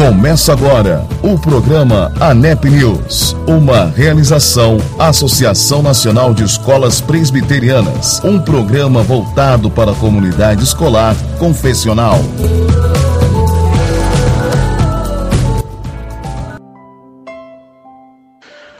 Começa agora o programa ANEP News, uma realização Associação Nacional de Escolas Presbiterianas, um programa voltado para a comunidade escolar confessional.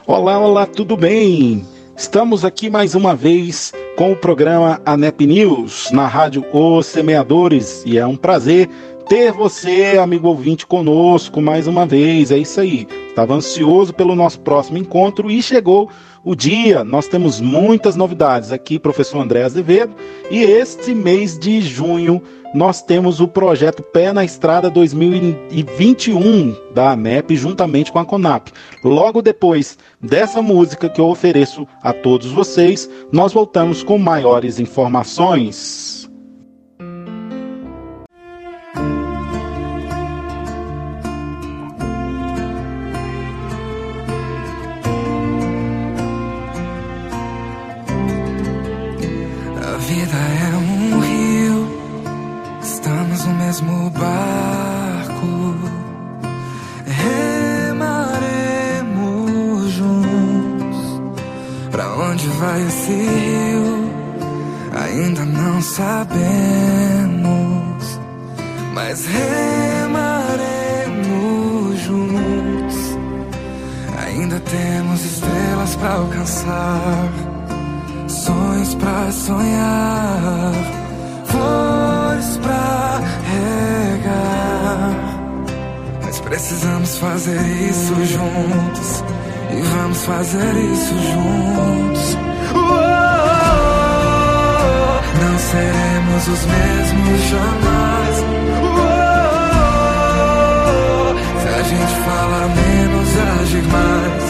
Olá, olá, tudo bem? Estamos aqui mais uma vez com o programa ANEP News na rádio Os Semeadores e é um prazer ter você, amigo ouvinte, conosco mais uma vez. É isso aí. Estava ansioso pelo nosso próximo encontro e chegou o dia. Nós temos muitas novidades aqui, professor André Azevedo, e este mês de junho nós temos o projeto Pé na Estrada 2021 da ANEP juntamente com a CONAP. Logo depois dessa música que eu ofereço a todos vocês, nós voltamos com maiores informações. fazer isso juntos. Oh, não seremos os mesmos jamais. Oh, se a gente falar menos, agir mais.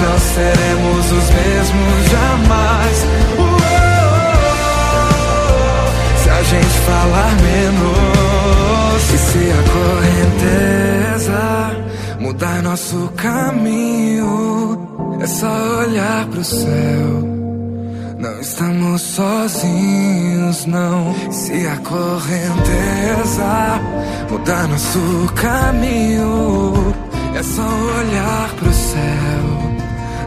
Nós seremos os mesmos jamais. Uh -oh, se a gente falar menos, e se a correnteza mudar nosso caminho, é só olhar pro céu. Não estamos sozinhos, não. Se a correnteza mudar nosso caminho, é só olhar pro céu.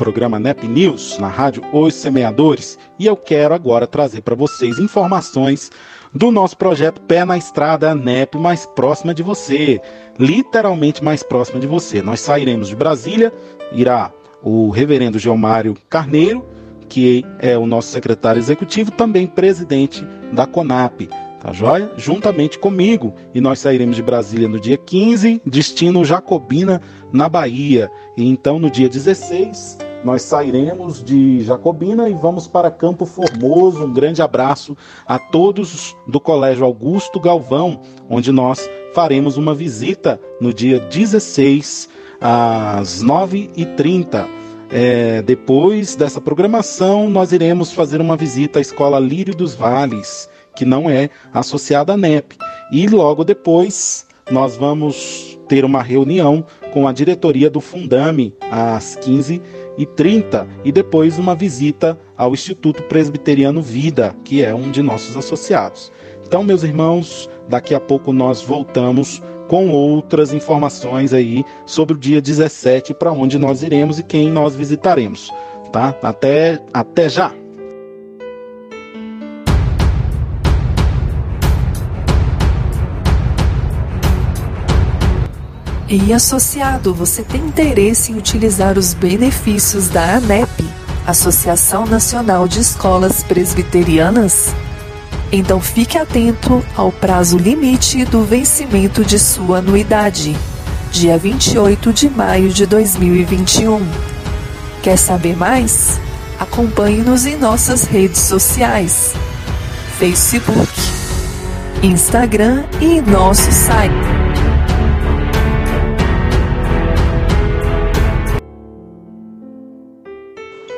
Programa NEP News na rádio Os Semeadores. E eu quero agora trazer para vocês informações do nosso projeto Pé na Estrada NEP mais próxima de você. Literalmente mais próxima de você. Nós sairemos de Brasília, irá o reverendo Geomário Carneiro, que é o nosso secretário executivo, também presidente da CONAP. Tá joia? Juntamente comigo. E nós sairemos de Brasília no dia 15, destino Jacobina, na Bahia. E então no dia 16, nós sairemos de Jacobina e vamos para Campo Formoso. Um grande abraço a todos do Colégio Augusto Galvão, onde nós faremos uma visita no dia 16 às 9h30. É, depois dessa programação, nós iremos fazer uma visita à Escola Lírio dos Vales, que não é associada à NEP. E logo depois, nós vamos ter uma reunião com a diretoria do Fundame às 15h30 e depois uma visita ao Instituto Presbiteriano Vida, que é um de nossos associados. Então, meus irmãos, daqui a pouco nós voltamos com outras informações aí sobre o dia 17, para onde nós iremos e quem nós visitaremos, tá? Até até já. E associado, você tem interesse em utilizar os benefícios da ANEP, Associação Nacional de Escolas Presbiterianas? Então fique atento ao prazo limite do vencimento de sua anuidade, dia 28 de maio de 2021. Quer saber mais? Acompanhe-nos em nossas redes sociais: Facebook, Instagram e nosso site.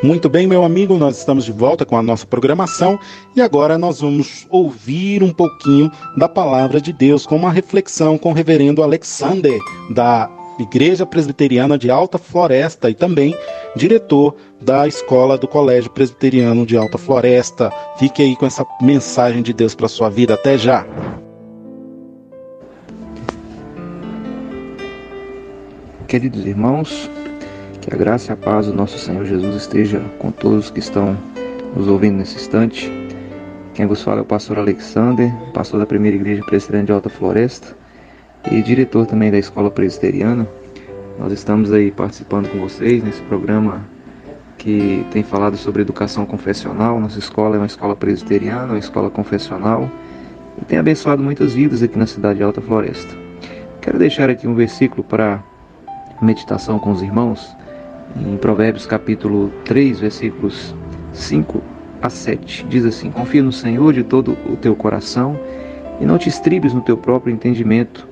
Muito bem, meu amigo, nós estamos de volta com a nossa programação e agora nós vamos ouvir um pouquinho da palavra de Deus com uma reflexão com o reverendo Alexander, da Igreja Presbiteriana de Alta Floresta e também diretor da escola do Colégio Presbiteriano de Alta Floresta. Fique aí com essa mensagem de Deus para sua vida. Até já. Queridos irmãos, que a graça e a paz do nosso Senhor Jesus esteja com todos que estão nos ouvindo nesse instante. Quem vos fala é o pastor Alexander, pastor da primeira igreja presbiteriana de Alta Floresta e diretor também da escola presbiteriana. Nós estamos aí participando com vocês nesse programa que tem falado sobre educação confessional. Nossa escola é uma escola presbiteriana, uma escola confessional e tem abençoado muitas vidas aqui na cidade de Alta Floresta. Quero deixar aqui um versículo para meditação com os irmãos em Provérbios capítulo 3, versículos 5 a 7. Diz assim: Confia no Senhor de todo o teu coração e não te estribes no teu próprio entendimento.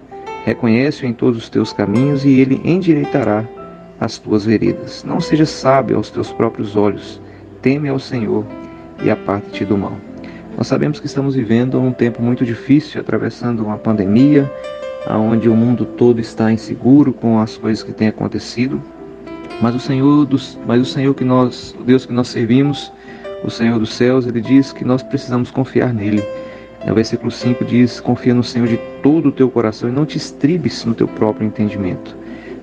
Reconhece-o em todos os teus caminhos e ele endireitará as tuas veredas. Não sejas sábio aos teus próprios olhos. Teme ao Senhor e aparte-te do mal. Nós sabemos que estamos vivendo um tempo muito difícil, atravessando uma pandemia, onde o mundo todo está inseguro com as coisas que têm acontecido. Mas o Senhor dos, mas o Senhor que nós, o Deus que nós servimos, o Senhor dos céus, ele diz que nós precisamos confiar nele. O versículo 5 diz: Confia no Senhor de todo o teu coração e não te estribes no teu próprio entendimento.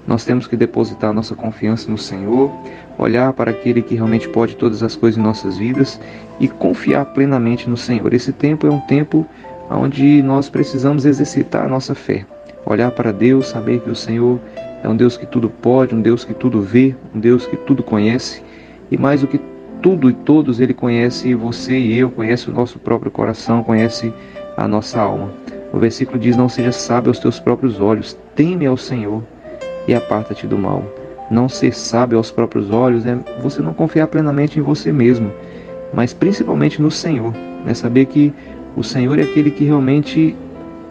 Nós temos que depositar nossa confiança no Senhor, olhar para aquele que realmente pode todas as coisas em nossas vidas e confiar plenamente no Senhor. Esse tempo é um tempo onde nós precisamos exercitar a nossa fé, olhar para Deus, saber que o Senhor é um Deus que tudo pode, um Deus que tudo vê, um Deus que tudo conhece. E mais do que tudo e todos, Ele conhece você e eu, conhece o nosso próprio coração, conhece a nossa alma. O versículo diz: Não seja sábio aos teus próprios olhos, teme ao Senhor e aparta-te do mal. Não ser sábio aos próprios olhos é você não confiar plenamente em você mesmo, mas principalmente no Senhor. Né? Saber que o Senhor é aquele que realmente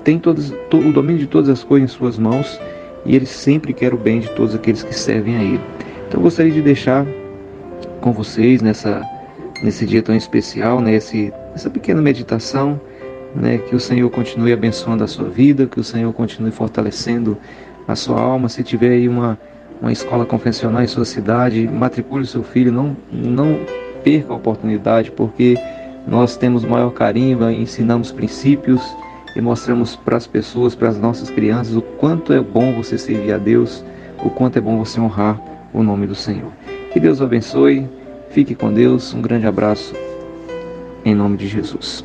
tem todos, todo, o domínio de todas as coisas em suas mãos e ele sempre quer o bem de todos aqueles que servem a ele. Então eu gostaria de deixar com vocês nessa nesse dia tão especial, né, essa pequena meditação, né, que o Senhor continue abençoando a sua vida, que o Senhor continue fortalecendo a sua alma. Se tiver aí uma uma escola confessional em sua cidade, matricule seu filho, não não perca a oportunidade, porque nós temos maior carinho, ensinamos princípios, e mostramos para as pessoas, para as nossas crianças, o quanto é bom você servir a Deus, o quanto é bom você honrar o nome do Senhor. Que Deus o abençoe, fique com Deus, um grande abraço, em nome de Jesus.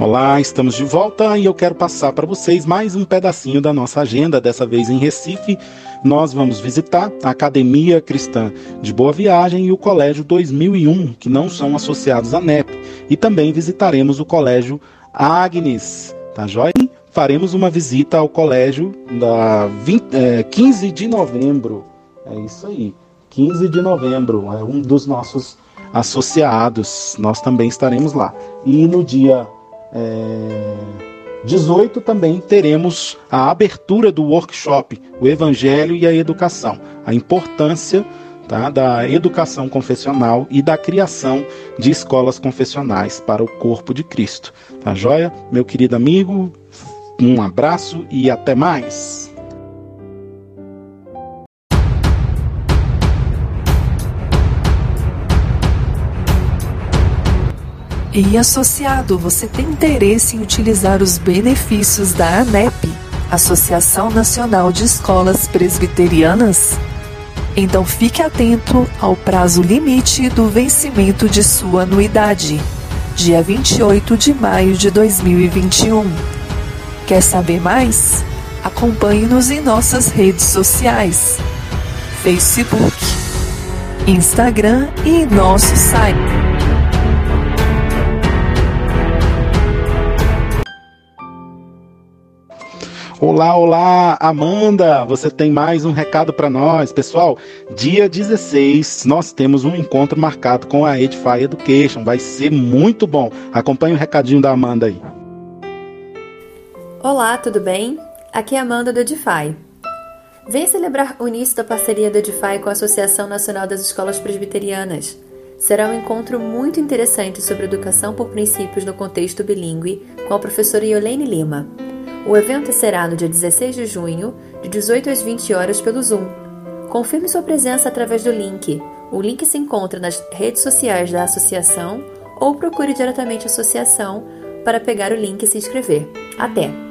Olá, estamos de volta e eu quero passar para vocês mais um pedacinho da nossa agenda, dessa vez em Recife. Nós vamos visitar a Academia Cristã de Boa Viagem e o Colégio 2001, que não são associados à NEP, e também visitaremos o Colégio Agnes, tá joia? Faremos uma visita ao colégio da 20, é, 15 de novembro. É isso aí, 15 de novembro, é um dos nossos associados. Nós também estaremos lá. E no dia é, 18 também teremos a abertura do workshop O Evangelho e a Educação, a importância tá, da educação confessional e da criação de escolas confessionais para o corpo de Cristo. Tá joia? Meu querido amigo, um abraço e até mais! E associado, você tem interesse em utilizar os benefícios da ANEP, Associação Nacional de Escolas Presbiterianas? Então fique atento ao prazo limite do vencimento de sua anuidade, dia 28 de maio de 2021. Quer saber mais? Acompanhe-nos em nossas redes sociais: Facebook, Instagram e nosso site. Olá, olá, Amanda, você tem mais um recado para nós. Pessoal, dia 16 nós temos um encontro marcado com a Edify Education. Vai ser muito bom. Acompanhe o recadinho da Amanda aí. Olá, tudo bem? Aqui é a Amanda do Edify. Vem celebrar o início da parceria do Edify com a Associação Nacional das Escolas Presbiterianas. Será um encontro muito interessante sobre educação por princípios no contexto bilíngue com a professora Yolene Lima. O evento será no dia 16 de junho, de 18 às 20 horas pelo Zoom. Confirme sua presença através do link. O link se encontra nas redes sociais da associação ou procure diretamente a associação para pegar o link e se inscrever. Até!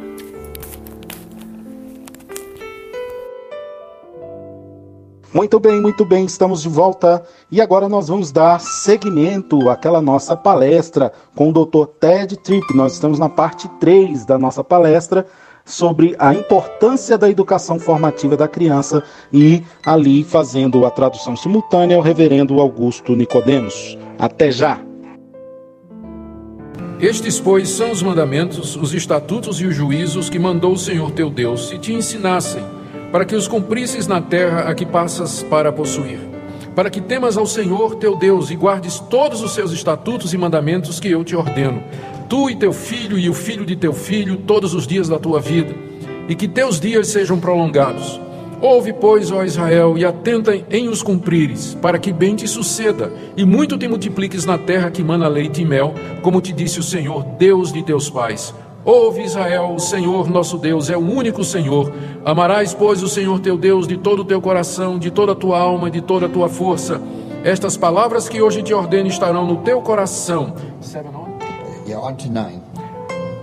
Muito bem, muito bem, estamos de volta e agora nós vamos dar seguimento àquela nossa palestra com o Dr. Ted Tripp. Nós estamos na parte 3 da nossa palestra sobre a importância da educação formativa da criança e ali fazendo a tradução simultânea o reverendo Augusto Nicodemos. Até já. Estes, pois, são os mandamentos, os estatutos e os juízos que mandou o Senhor teu Deus, se te ensinassem para que os cumprisses na terra a que passas para possuir, para que temas ao Senhor teu Deus e guardes todos os seus estatutos e mandamentos que eu te ordeno, tu e teu filho e o filho de teu filho, todos os dias da tua vida, e que teus dias sejam prolongados. Ouve, pois, ó Israel, e atenta em os cumprires, para que bem te suceda, e muito te multipliques na terra que mana leite e mel, como te disse o Senhor, Deus de teus pais. Ouve Israel, o Senhor nosso Deus é o único Senhor. Amarás, pois, o Senhor teu Deus de todo o teu coração, de toda a tua alma, de toda a tua força. Estas palavras que hoje te ordeno estarão no teu coração.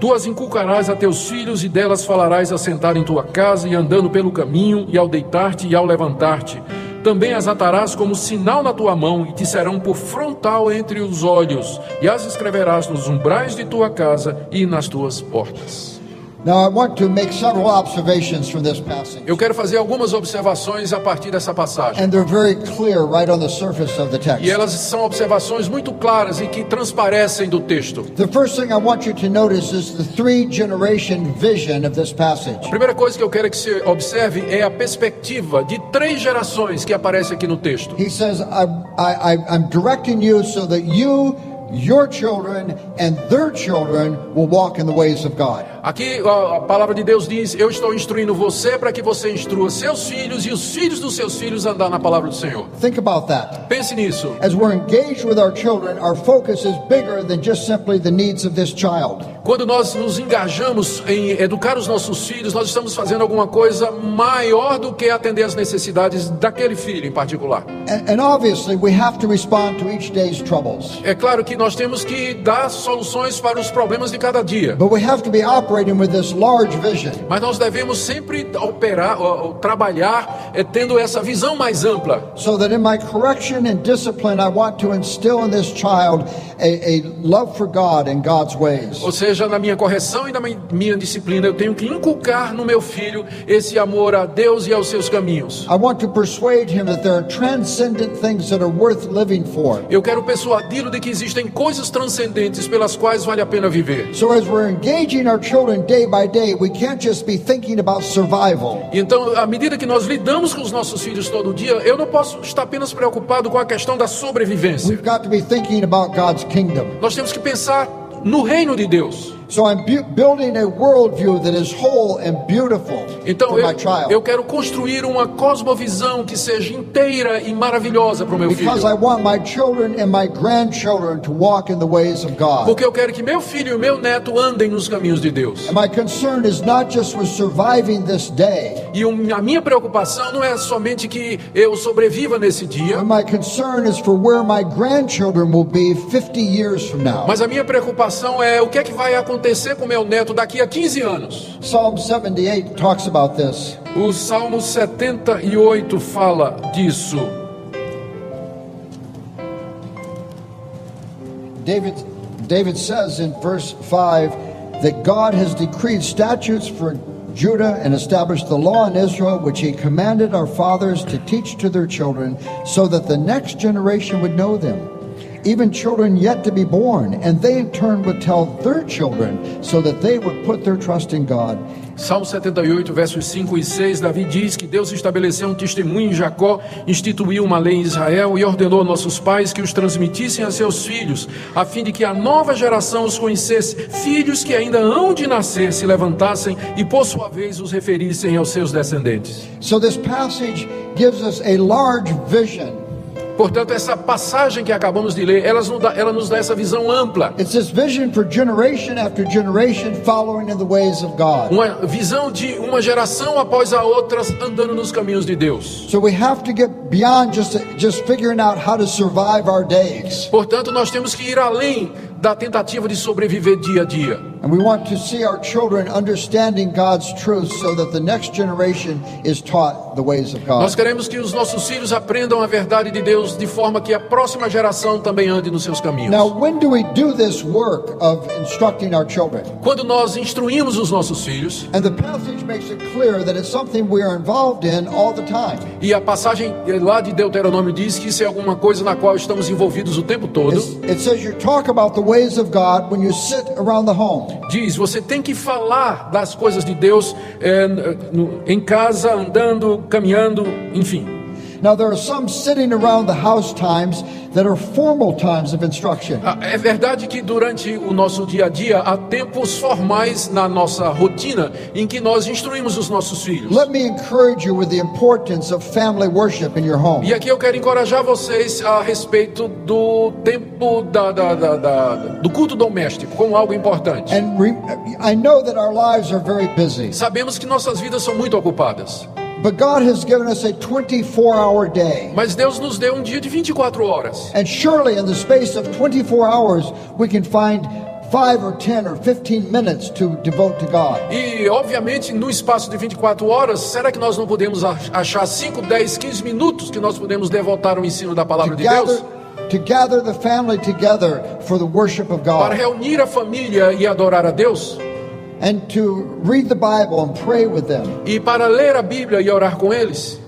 Tu as inculcarás a teus filhos e delas falarás a sentar em tua casa e andando pelo caminho e ao deitar-te e ao levantar-te também as atarás como sinal na tua mão e te serão por frontal entre os olhos, e as escreverás nos umbrais de tua casa e nas tuas portas. Eu quero fazer algumas observações a partir dessa passagem. E elas são observações muito claras e que transparecem do texto. A primeira coisa que eu quero que você observe é a perspectiva de três gerações que aparece aqui no texto. He says, I, I, I'm directing you so that you your children and their children will walk in the ways of God. Aqui a palavra de Deus diz: Eu estou instruindo você para que você instrua seus filhos e os filhos dos seus filhos andar na palavra do Senhor. Think about that. Pense nisso. As we're engaged with our children, our focus is bigger than just simply the needs of this child. Quando nós nos engajamos em educar os nossos filhos, nós estamos fazendo alguma coisa maior do que atender as necessidades daquele filho em particular. And, and obviously we have to respond to each day's troubles. É claro que nós temos que dar soluções para os problemas de cada dia. But we have to be operating with this large vision. Mas nós devemos sempre operar ou trabalhar é, tendo essa visão mais ampla. So that in my correction and discipline I want to instill in this child a, a love for God and God's ways. Ou seja, na minha correção e na minha disciplina eu tenho que inculcar no meu filho esse amor a Deus e aos seus caminhos. I want to persuade him that there are transcendent things that are worth living for. Eu quero persuadi-lo de que existem coisas transcendentes pelas quais vale a pena viver. So as we're engaging our children day by day, we can't just be thinking about survival. Então, à medida que nós lidamos com os nossos filhos todo dia, eu não posso estar apenas preocupado com a questão da sobrevivência. We've got to be thinking about God's kingdom. Nós temos que pensar no reino de Deus. So I'm bu- building a worldview that is whole and beautiful Então for eu, my child. eu quero construir uma cosmovisão que seja inteira e maravilhosa para o meu filho. because I want my children and my grandchildren to walk in the ways of God. Porque eu quero que meu filho e meu neto andem nos caminhos de Deus. And my concern is not just with surviving this day, E um- a minha preocupação não é somente que eu sobreviva nesse dia, but my concern is for where my grandchildren will be 50 years from now. mas a minha preocupação é o que é que vai acontecer com meu neto daqui a 15 anos. Psalm 78 talks about this. O Salmo 78 fala disso. David, David says in verse 5 that God has decreed statutes for Judah and established the law in Israel, which he commanded our fathers to teach to their children, so that the next generation would know them, even children yet to be born, and they in turn would tell their children, so that they would put their trust in God. Salmo 78, versos 5 e 6, Davi diz que Deus estabeleceu um testemunho em Jacó, instituiu uma lei em Israel e ordenou a nossos pais que os transmitissem a seus filhos, a fim de que a nova geração os conhecesse, filhos que ainda hão de nascer se levantassem e por sua vez os referissem aos seus descendentes. So this passage gives us a large vision. Portanto, essa passagem que acabamos de ler, ela nos dá, ela nos dá essa visão ampla, It's this vision for generation after generation following in the ways of God. uma visão de uma geração após a outra andando nos caminhos de Deus. So we have to get beyond just just figuring out how to survive our days. Portanto, nós temos que ir além da tentativa de sobreviver dia a dia. And we want to see our children understanding God's truth so that the next generation is taught the ways of Nós God. queremos que os nossos filhos aprendam a verdade de Deus de forma que a próxima geração também ande nos seus caminhos. Now, when do we do this work of instructing our children? Quando nós instruímos os nossos filhos, And the passage makes it clear that it's something we are involved in all the time. e a passagem lá de Deuteronômio diz que isso é alguma coisa na qual estamos envolvidos o tempo todo, It's- It says you talk about the ways of God when you sit around the home. Diz: você tem que falar das coisas de Deus é, no- em casa, andando, caminhando, enfim. Now, there are some sitting around the house times that are formal times of instruction. Ah, É verdade que durante o nosso dia a dia há tempos formais na nossa rotina em que nós instruímos os nossos filhos. Let me encourage you with the importance of family worship in your home. E aqui eu quero encorajar vocês a respeito do tempo da, da- da- da- do culto doméstico como algo importante. And re- I know that our lives are very busy, Sabemos que nossas vidas são muito ocupadas, but God has given us a 24 hour day. mas Deus nos deu um dia de 24 horas. And surely, in the space of 24 hours, we can find 5 or 10 or 15 minutes to devote to God. E, obviamente, no espaço de 24 horas, será que nós não podemos ach- achar 5, 10, 15 minutos que nós podemos devotar ao ensino da palavra de Deus? gather, to gather the family together for the worship of Para reunir a família e adorar a Deus? And to read the Bible and pray with them. E para ler a Bíblia e orar com eles?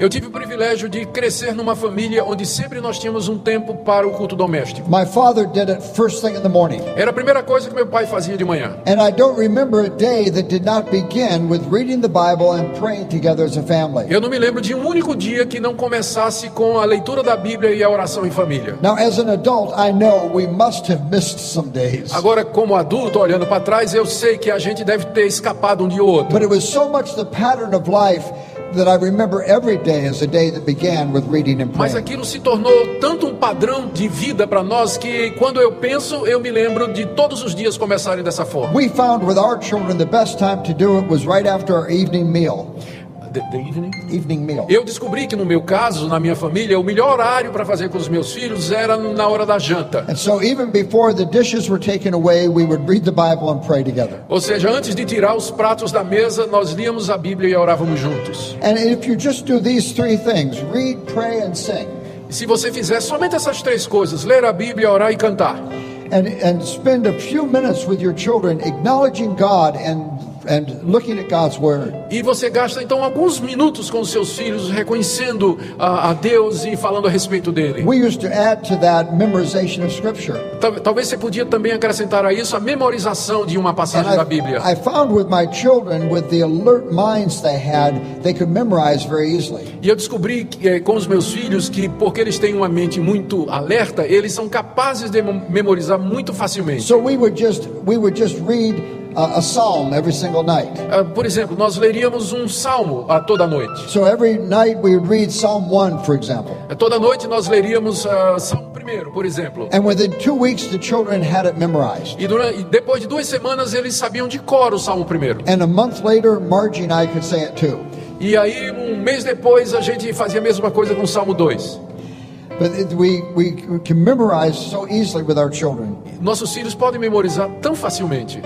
Eu tive o privilégio de crescer numa família onde sempre nós tínhamos um tempo para o culto doméstico. My father did it first thing in the morning. Era a primeira coisa que meu pai fazia de manhã. And I don't remember a day that did not begin with reading the Bible and praying together as a family. Eu não me lembro de um único dia que não começasse com a leitura da Bíblia e a oração em família. Now, as an adult, I know we must have missed some days. Agora, como adulto, olhando para trás, eu sei que a gente deve ter escapado um dia ou outro. But it was so much the pattern of life that I remember every day as a day that began with reading and Mas praying. aquilo se tornou tanto um padrão de vida para nós que quando eu penso, eu me lembro de todos os dias começarem dessa forma. We found with our children the best time to do it was right after our evening meal. The- the evening? Evening meal. Eu descobri que no meu caso, na minha família, o melhor horário para fazer com os meus filhos era na hora da janta. And so even before the dishes were taken away, we would read the Bible and pray together. Ou seja, antes de tirar os pratos da mesa, nós líamos a Bíblia e orávamos juntos. And if you just do these three things read, pray, and sing E se você fizer somente essas três coisas, ler a Bíblia, orar e cantar, and, and spend a few minutes with your children acknowledging God and and looking at God's Word. E você gasta então alguns minutos com seus filhos, reconhecendo a, a Deus e falando a respeito dele. We used to add to that memorization of Scripture. Tal- Talvez você podia também acrescentar a isso a memorização de uma And passagem da Bíblia. I, found with my children, with the alert minds they had, they could memorize very easily. E eu descobri que, eh, com os meus filhos que, porque eles têm uma mente muito alerta, eles são capazes de mem- memorizar muito facilmente. So we would just we would just read a psalm every single night. Ah, Por exemplo, nós leríamos um salmo a toda noite. So every night we would read Psalm 1, for example. Eh, Toda noite nós leríamos ah, Salmo primeiro, por exemplo. And within two weeks, the children had it memorized. E, durante, e depois de duas semanas eles sabiam de cor o Salmo primeiro. And a month later, Margie and I could say it too. E aí, um mês depois, a gente fazia a mesma coisa com o Salmo 2. But it, we, we can memorize so easily with our children. Nossos filhos podem memorizar tão facilmente.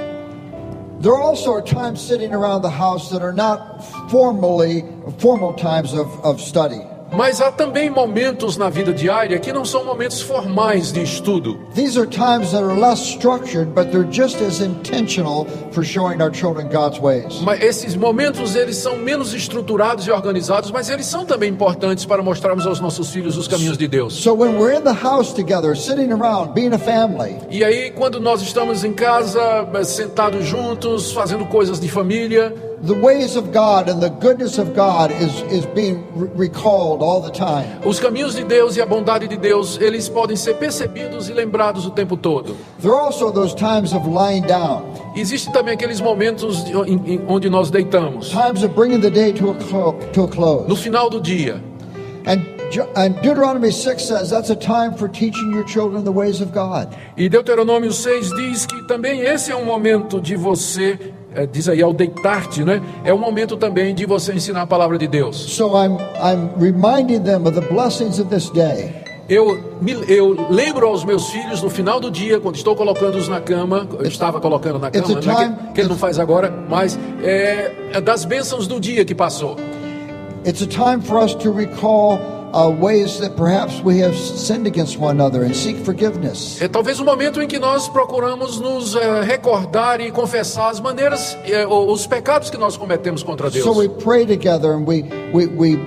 There are also are times sitting around the house that are not formally formal times of, of study. Mas há também momentos na vida diária que não são momentos formais de estudo. These are times that are less structured, but they're just as intentional for showing our children God's ways. Mas esses momentos eles são menos estruturados e organizados, mas eles são também importantes para mostrarmos aos nossos filhos os caminhos de Deus. So when we're in the house together, sitting around, being a family, E aí, quando nós estamos em casa, eh, sentados juntos, fazendo coisas de família, the ways of God and the goodness of God is, is being re- recalled all the time. os caminhos de Deus e a bondade de Deus, eles podem ser percebidos e lembrados o tempo todo. There are also those times of lying down, Existem também aqueles momentos onde nós deitamos, times of bringing the day to a, clo- to a no close. final do dia. And, Ju- and Deuteronomy 6 says that's a time for teaching your children the ways of God. E Deuteronômio 6 diz que também esse é um momento de você, eh, diz aí, ao deitar-te, né? É um momento também de você ensinar a palavra de Deus. So I'm, I'm reminding them of the blessings of this day. Eu, eu lembro aos meus filhos no final do dia, quando estou colocando-os na cama, eu estava colocando na cama, né, time- que, que ele não faz agora, mas é, é das bênçãos do dia que passou. It's a time for us to recall uh, ways that perhaps we have sinned against one another and seek forgiveness. É talvez o momento em que nós procuramos nos eh, recordar e confessar as maneiras, ou os pecados que nós cometemos contra Deus. So we pray together and we, we, we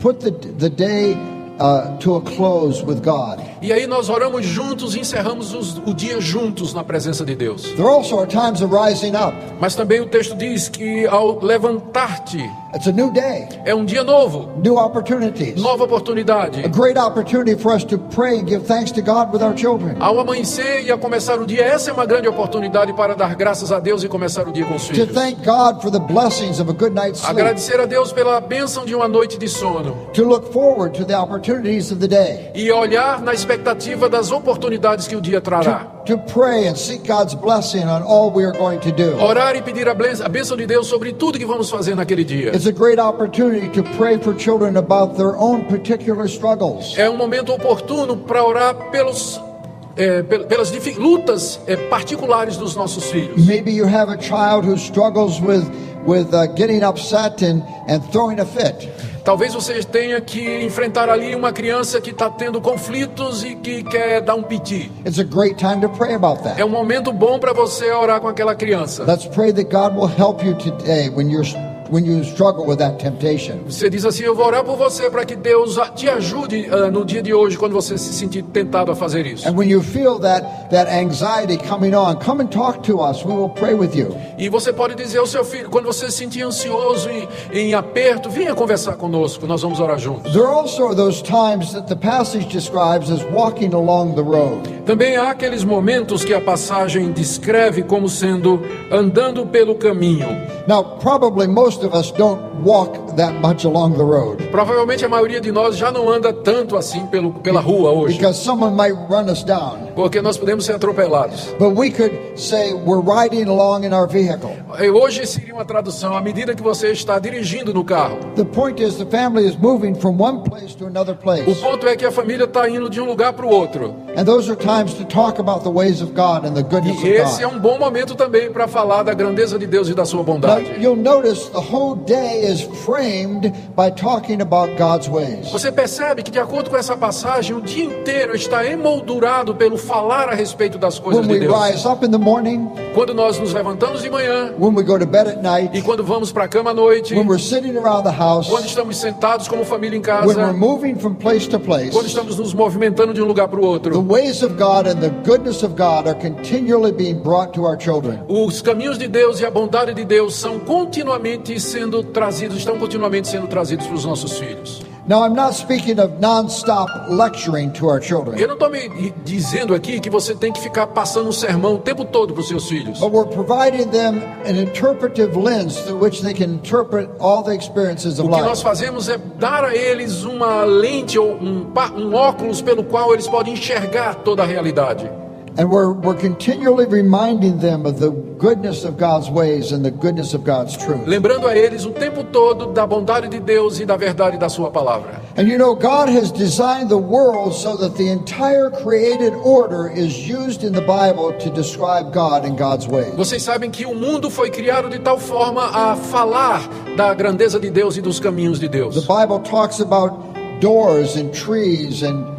put the, the day uh, to a close with God. E aí nós oramos juntos e encerramos os- o dia juntos na presença de Deus. There also are times of rising up. Mas também o texto diz que ao levantar-te It's a new day, é um dia novo, new opportunities. nova oportunidade. A great opportunity for us to pray and give thanks to God with our children. Ao amanhecer e a começar o dia, essa é uma grande oportunidade para dar graças a Deus e começar o dia com os To filhos. thank God for the blessings of a good night's sleep. Agradecer a Deus pela bênção de uma noite de sono To look forward to the opportunities of the day. e olhar na expectativa das oportunidades que o dia trará. To pray and seek God's blessing on all we are going to do. Orar e pedir a bênção a bênção de Deus sobre tudo que vamos fazer naquele dia. It's a great opportunity to pray for children about their own particular struggles. É um momento oportuno para orar pelos, é, pel- pelas lutas é, particulares dos nossos filhos. Maybe you have a child who struggles with with uh, getting upset and, and throwing a fit. Talvez você tenha que enfrentar ali uma criança que está tendo conflitos e que quer dar um piti. It's a great time to pray about that. É um momento bom para você orar com aquela criança. Let's pray that God will help you today when you're when you struggle with that temptation. Você diz assim: Eu vou orar por você para que Deus te ajude ah, no dia de hoje, quando você se sentir tentado a fazer isso. And when you feel that that anxiety coming on, come and talk to us. We will pray with you. E você pode dizer ao seu filho, quando você se sentir ansioso e em aperto, venha conversar conosco, nós vamos orar juntos. There also are those times that the passage describes as walking along the road. Também há aqueles momentos que a passagem descreve como sendo andando pelo caminho. Now, probably most of us don't walk that much along the road Provavelmente a maioria de nós já não anda tanto assim pelo, pela rua hoje, because someone might run us down. Porque nós podemos ser atropelados. But we could say we're riding along in our vehicle. Hoje seria uma tradução à medida que você está dirigindo no carro. The point is the family is moving from one place to another O place. ponto é que a família está indo de um lugar para o outro. And those are times to talk about the ways of God and the goodness E esse é um bom momento também para falar da grandeza de Deus e da sua Now, bondade. you'll notice the whole day is framed by talking about God's ways. Você percebe que, de acordo com essa passagem, o dia inteiro está emoldurado pelo falar a respeito das coisas when de Deus. morning, Quando nós nos levantamos de manhã when we go to bed at night, e quando vamos para a cama à noite, when we're sitting around the house, quando estamos sentados como família em casa, place place. quando estamos nos movimentando de um lugar para o The outro. ways of God and the goodness of God are continually being brought to our children. Os caminhos de Deus e a bondade de Deus são continuamente sendo trazidos, estão continuamente sendo trazidos para os nossos filhos. Now, I'm not speaking of non-stop lecturing to our Eu children, não estou me dizendo aqui que você tem que ficar passando um sermão o tempo todo para os seus filhos. but we're providing them an interpretive lens through which they can interpret all the experiences of O que nós life. fazemos é dar a eles uma lente ou um, um óculos pelo qual eles podem enxergar toda a realidade. And we're, we're continually reminding them of the goodness of God's ways and the goodness of God's truth. Lembrando a eles o tempo todo da bondade de Deus e da verdade da sua palavra. And you know, God has designed the world so that the entire created order is used in the Bible to describe God and God's ways. Vocês sabem que o mundo foi criado de tal forma a falar da grandeza de Deus e dos caminhos de The Deus. Bible talks about doors and trees and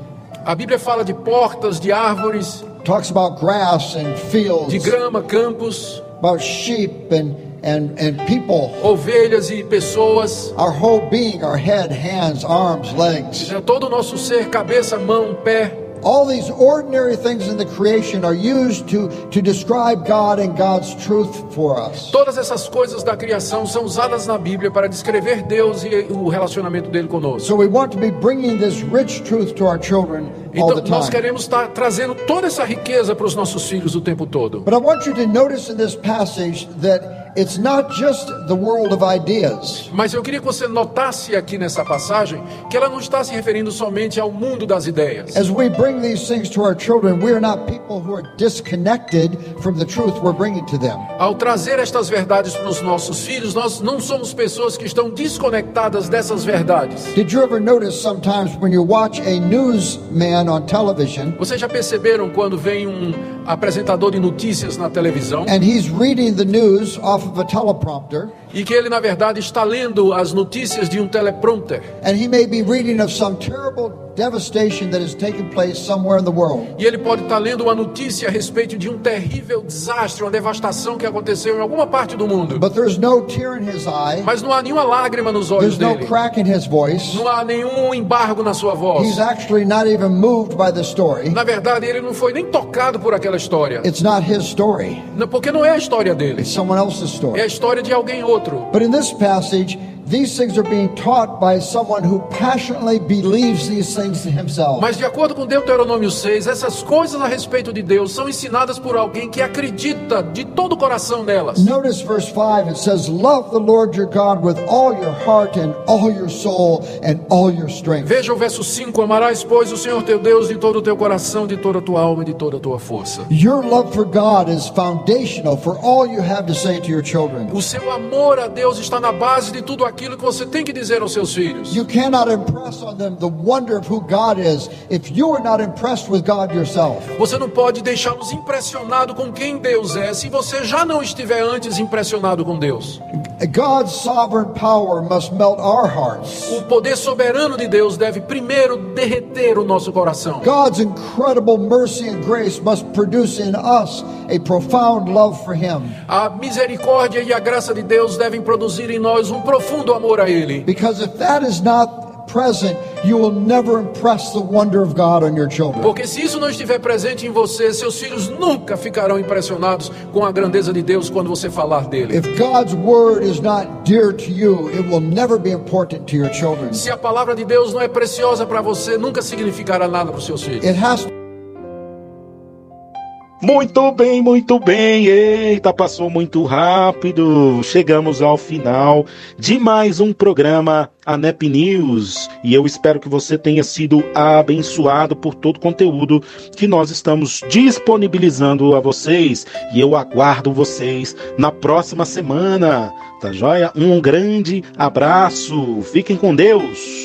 A Bíblia fala de portas, de árvores, talks about grass and de fields, grama, campos, about sheep and, and, and people. ovelhas e pessoas. Our whole being, our head, hands, arms, legs. Todo o nosso ser, cabeça, mão, pé. All these ordinary things in the creation are used to, to describe God and God's truth for us. Todas essas coisas da criação são usadas na Bíblia para descrever Deus e o relacionamento dele conosco. So we want to be bringing this rich truth to our children Então, nós queremos estar trazendo toda essa riqueza para os nossos filhos o tempo todo. But I want you to notice in this passage that it's not just the world of ideas. Mas eu queria que você notasse aqui nessa passagem que ela não está se referindo somente ao mundo das ideias. As we bring these things to our children, we are not people who are disconnected from the truth we're bringing to them. Ao trazer estas verdades para os nossos filhos, nós não somos pessoas que estão desconectadas dessas verdades. Did you ever notice sometimes when you watch a newsman on television Vocês já perceberam quando vem um apresentador de notícias na televisão? and he's reading the news off of a teleprompter e que ele, na verdade, está lendo as notícias de um teleprompter? and he may be reading of some terrible devastation that has taken place somewhere in the world? E ele pode estar lendo uma notícia a respeito de um terrível desastre, uma devastação que aconteceu em alguma parte do mundo. But there's no tear in his eye, Mas não há nenhuma lágrima nos olhos dele. voice. Não há nenhum embargo na sua voz. He's actually not even moved by the story. Na verdade, ele não foi nem tocado por aquela história. Não- Porque não é a história dele. É a história de alguém outro. But in this passage, these things are being taught by someone who passionately believes these things himself. Mas de acordo com Deuteronômio 6, essas coisas a respeito de Deus são ensinadas por alguém que acredita de todo o coração nelas. Notice verse 5, it says, Love the Lord your God with all your heart and all your soul and all your strength. Veja o verso 5: Amarás, pois, o Senhor teu Deus de todo o teu coração, de toda a tua alma e de toda a tua força. Your love for God is foundational for all you have to say to your children. O seu amor a Deus está na base de tudo aquilo que você tem que dizer aos seus filhos. You cannot impress on them the wonder of who God is if you are not impressed with God yourself. Você não pode deixá-los impressionados com quem Deus é se você já não estiver antes impressionado com Deus. God's sovereign power must melt our hearts. O poder soberano de Deus deve primeiro derreter o nosso coração. God's incredible mercy and grace must produce in us a profound love for Him. A misericórdia e a graça de Deus devem produzir em nós um profundo amor a Ele. Because if that is not present, you will never impress the wonder of God on your children. Porque se isso não estiver presente em você, seus filhos nunca ficarão impressionados com a grandeza de Deus quando você falar dele. If God's word is not dear to you, it will never be important to your children. Se a palavra de Deus não é preciosa para você, nunca significará nada para os seus filhos. It has Muito bem, muito bem. Eita, passou muito rápido. Chegamos ao final de mais um programa ANEP News. E eu espero que você tenha sido abençoado por todo o conteúdo que nós estamos disponibilizando a vocês. E eu aguardo vocês na próxima semana. Tá joia? Um grande abraço. Fiquem com Deus.